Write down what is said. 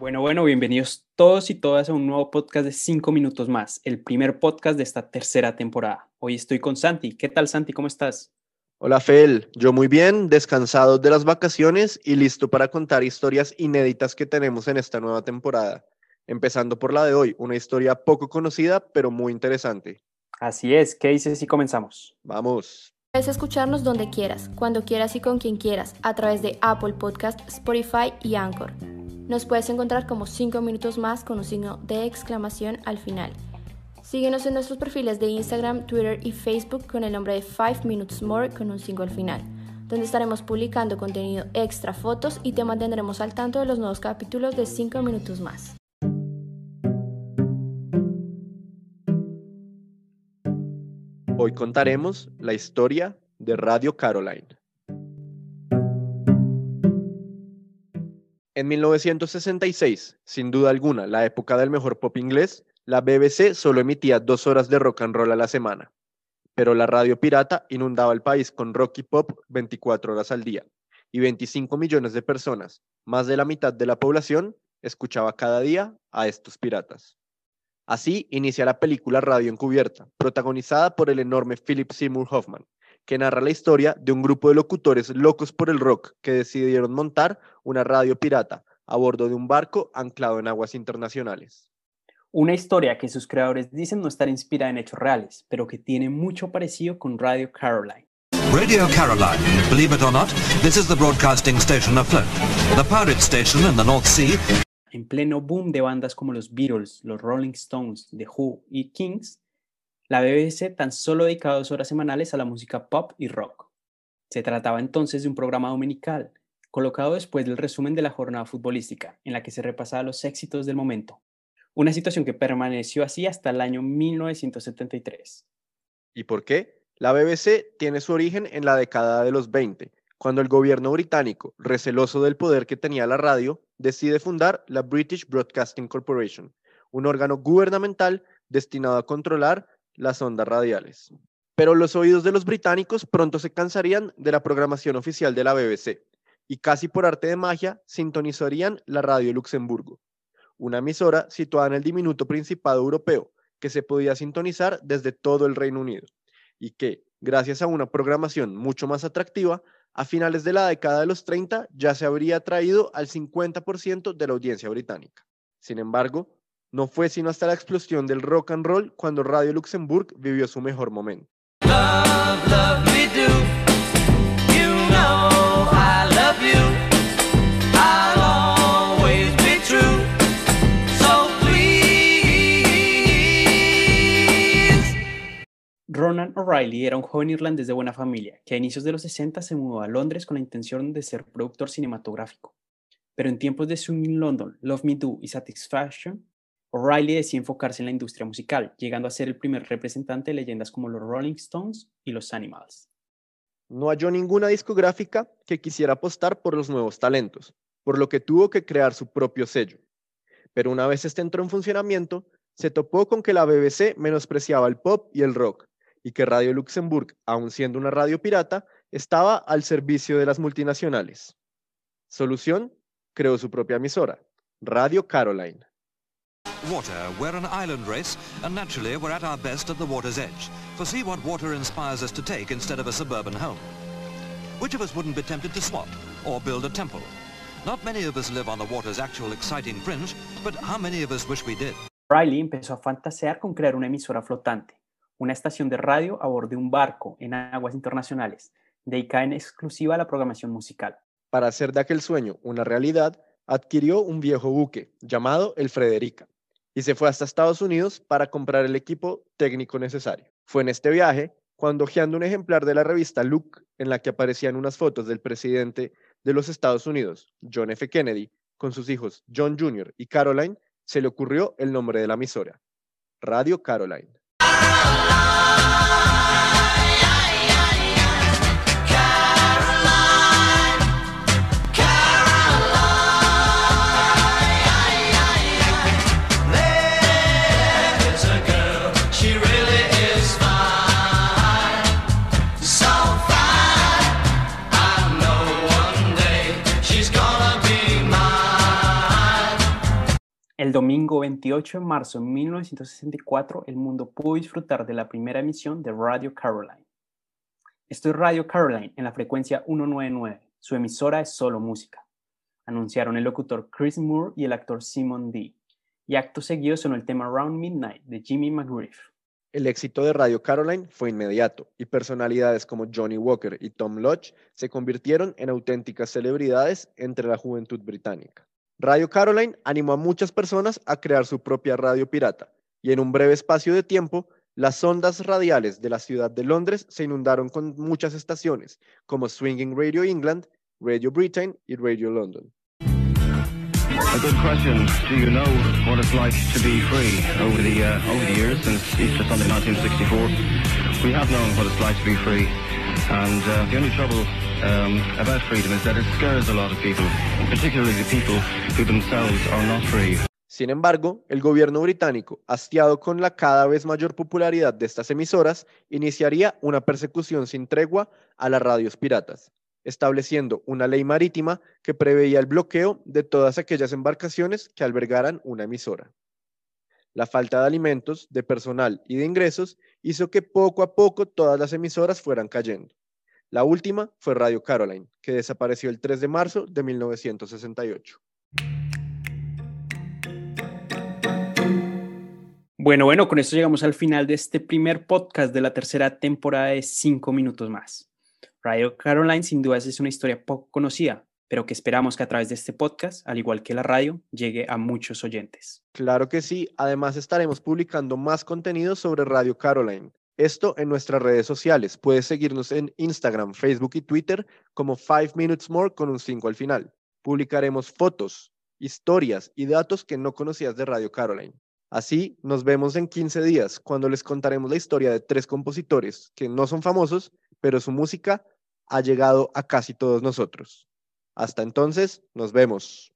Bueno, bueno, bienvenidos todos y todas a un nuevo podcast de 5 minutos más, el primer podcast de esta tercera temporada. Hoy estoy con Santi. ¿Qué tal, Santi? ¿Cómo estás? Hola, Fel. Yo muy bien, descansado de las vacaciones y listo para contar historias inéditas que tenemos en esta nueva temporada. Empezando por la de hoy, una historia poco conocida, pero muy interesante. Así es. ¿Qué dices si comenzamos? Vamos. Puedes escucharnos donde quieras, cuando quieras y con quien quieras, a través de Apple Podcast, Spotify y Anchor. Nos puedes encontrar como 5 minutos más con un signo de exclamación al final. Síguenos en nuestros perfiles de Instagram, Twitter y Facebook con el nombre de 5 Minutes More con un signo al final, donde estaremos publicando contenido extra, fotos y te mantendremos al tanto de los nuevos capítulos de 5 minutos más. Hoy contaremos la historia de Radio Caroline. En 1966, sin duda alguna, la época del mejor pop inglés, la BBC solo emitía dos horas de rock and roll a la semana, pero la radio pirata inundaba el país con rock y pop 24 horas al día, y 25 millones de personas, más de la mitad de la población, escuchaba cada día a estos piratas. Así inicia la película Radio Encubierta, protagonizada por el enorme Philip Seymour Hoffman, que narra la historia de un grupo de locutores locos por el rock que decidieron montar una radio pirata a bordo de un barco anclado en aguas internacionales. Una historia que sus creadores dicen no estar inspirada en hechos reales, pero que tiene mucho parecido con Radio Caroline. Radio Caroline, believe it or not, this is the broadcasting station afloat. The pirate station in the North Sea. En pleno boom de bandas como los Beatles, los Rolling Stones, The Who y Kings, la BBC tan solo dedicaba dos horas semanales a la música pop y rock. Se trataba entonces de un programa dominical, colocado después del resumen de la jornada futbolística, en la que se repasaba los éxitos del momento. Una situación que permaneció así hasta el año 1973. ¿Y por qué? La BBC tiene su origen en la década de los 20, cuando el gobierno británico, receloso del poder que tenía la radio, decide fundar la British Broadcasting Corporation, un órgano gubernamental destinado a controlar las ondas radiales. Pero los oídos de los británicos pronto se cansarían de la programación oficial de la BBC y casi por arte de magia sintonizarían la Radio Luxemburgo, una emisora situada en el diminuto Principado Europeo que se podía sintonizar desde todo el Reino Unido y que, gracias a una programación mucho más atractiva, a finales de la década de los 30 ya se habría atraído al 50% de la audiencia británica. Sin embargo, no fue sino hasta la explosión del rock and roll cuando Radio Luxemburg vivió su mejor momento. Ronan O'Reilly era un joven irlandés de buena familia que a inicios de los 60 se mudó a Londres con la intención de ser productor cinematográfico. Pero en tiempos de Swing London, Love Me Do y Satisfaction, O'Reilly decide enfocarse en la industria musical, llegando a ser el primer representante de leyendas como los Rolling Stones y los Animals. No halló ninguna discográfica que quisiera apostar por los nuevos talentos, por lo que tuvo que crear su propio sello. Pero una vez este entró en funcionamiento, se topó con que la BBC menospreciaba el pop y el rock, y que Radio Luxemburg, aun siendo una radio pirata, estaba al servicio de las multinacionales. Solución, creó su propia emisora, Radio Caroline. Water, we're an island race, and naturally we're at our best at the water's edge. For see what water inspires us to take instead of a suburban home. Which of us wouldn't be tempted to swap, or build a temple? Not many of us live on the water's actual exciting fringe, but how many of us wish we did? Riley empezó a fantasear con crear una emisora flotante, una estación de radio a bordo de un barco en aguas internacionales, dedicada en exclusiva a la programación musical. Para hacer de aquel sueño una realidad, adquirió un viejo buque llamado el Frederica y se fue hasta Estados Unidos para comprar el equipo técnico necesario. Fue en este viaje cuando hojeando un ejemplar de la revista Look, en la que aparecían unas fotos del presidente de los Estados Unidos, John F. Kennedy, con sus hijos John Jr. y Caroline, se le ocurrió el nombre de la emisora, Radio Caroline. El domingo 28 de marzo de 1964, el mundo pudo disfrutar de la primera emisión de Radio Caroline. Esto es Radio Caroline en la frecuencia 199. Su emisora es solo música. Anunciaron el locutor Chris Moore y el actor Simon D. Y acto seguido sonó el tema Round Midnight de Jimmy McGriff. El éxito de Radio Caroline fue inmediato y personalidades como Johnny Walker y Tom Lodge se convirtieron en auténticas celebridades entre la juventud británica. Radio Caroline animó a muchas personas a crear su propia radio pirata y en un breve espacio de tiempo, las ondas radiales de la ciudad de Londres se inundaron con muchas estaciones como Swinging Radio England, Radio Britain y Radio London. A good question. Do you know what it's like to be free over the uh, over the years since Easter Sunday 1964? We have known what it's like to be free, and uh, the only trouble um, about freedom is that it scares a lot of people, particularly the people who themselves are not free. Sin embargo, el gobierno británico, hastiado con la cada vez mayor popularidad de estas emisoras, iniciaría una persecución sin tregua a las radios piratas, estableciendo una ley marítima que preveía el bloqueo de todas aquellas embarcaciones que albergaran una emisora. La falta de alimentos, de personal y de ingresos hizo que poco a poco todas las emisoras fueran cayendo. La última fue Radio Caroline, que desapareció el 3 de marzo de 1968. Bueno, bueno, con esto llegamos al final de este primer podcast de la tercera temporada de 5 minutos más. Radio Caroline sin duda es una historia poco conocida, pero que esperamos que a través de este podcast, al igual que la radio, llegue a muchos oyentes. Claro que sí, además estaremos publicando más contenido sobre Radio Caroline. Esto en nuestras redes sociales. Puedes seguirnos en Instagram, Facebook y Twitter como 5 Minutes More con un 5 al final. Publicaremos fotos, historias y datos que no conocías de Radio Caroline. Así, nos vemos en 15 días cuando les contaremos la historia de tres compositores que no son famosos, pero su música ha llegado a casi todos nosotros. Hasta entonces, nos vemos.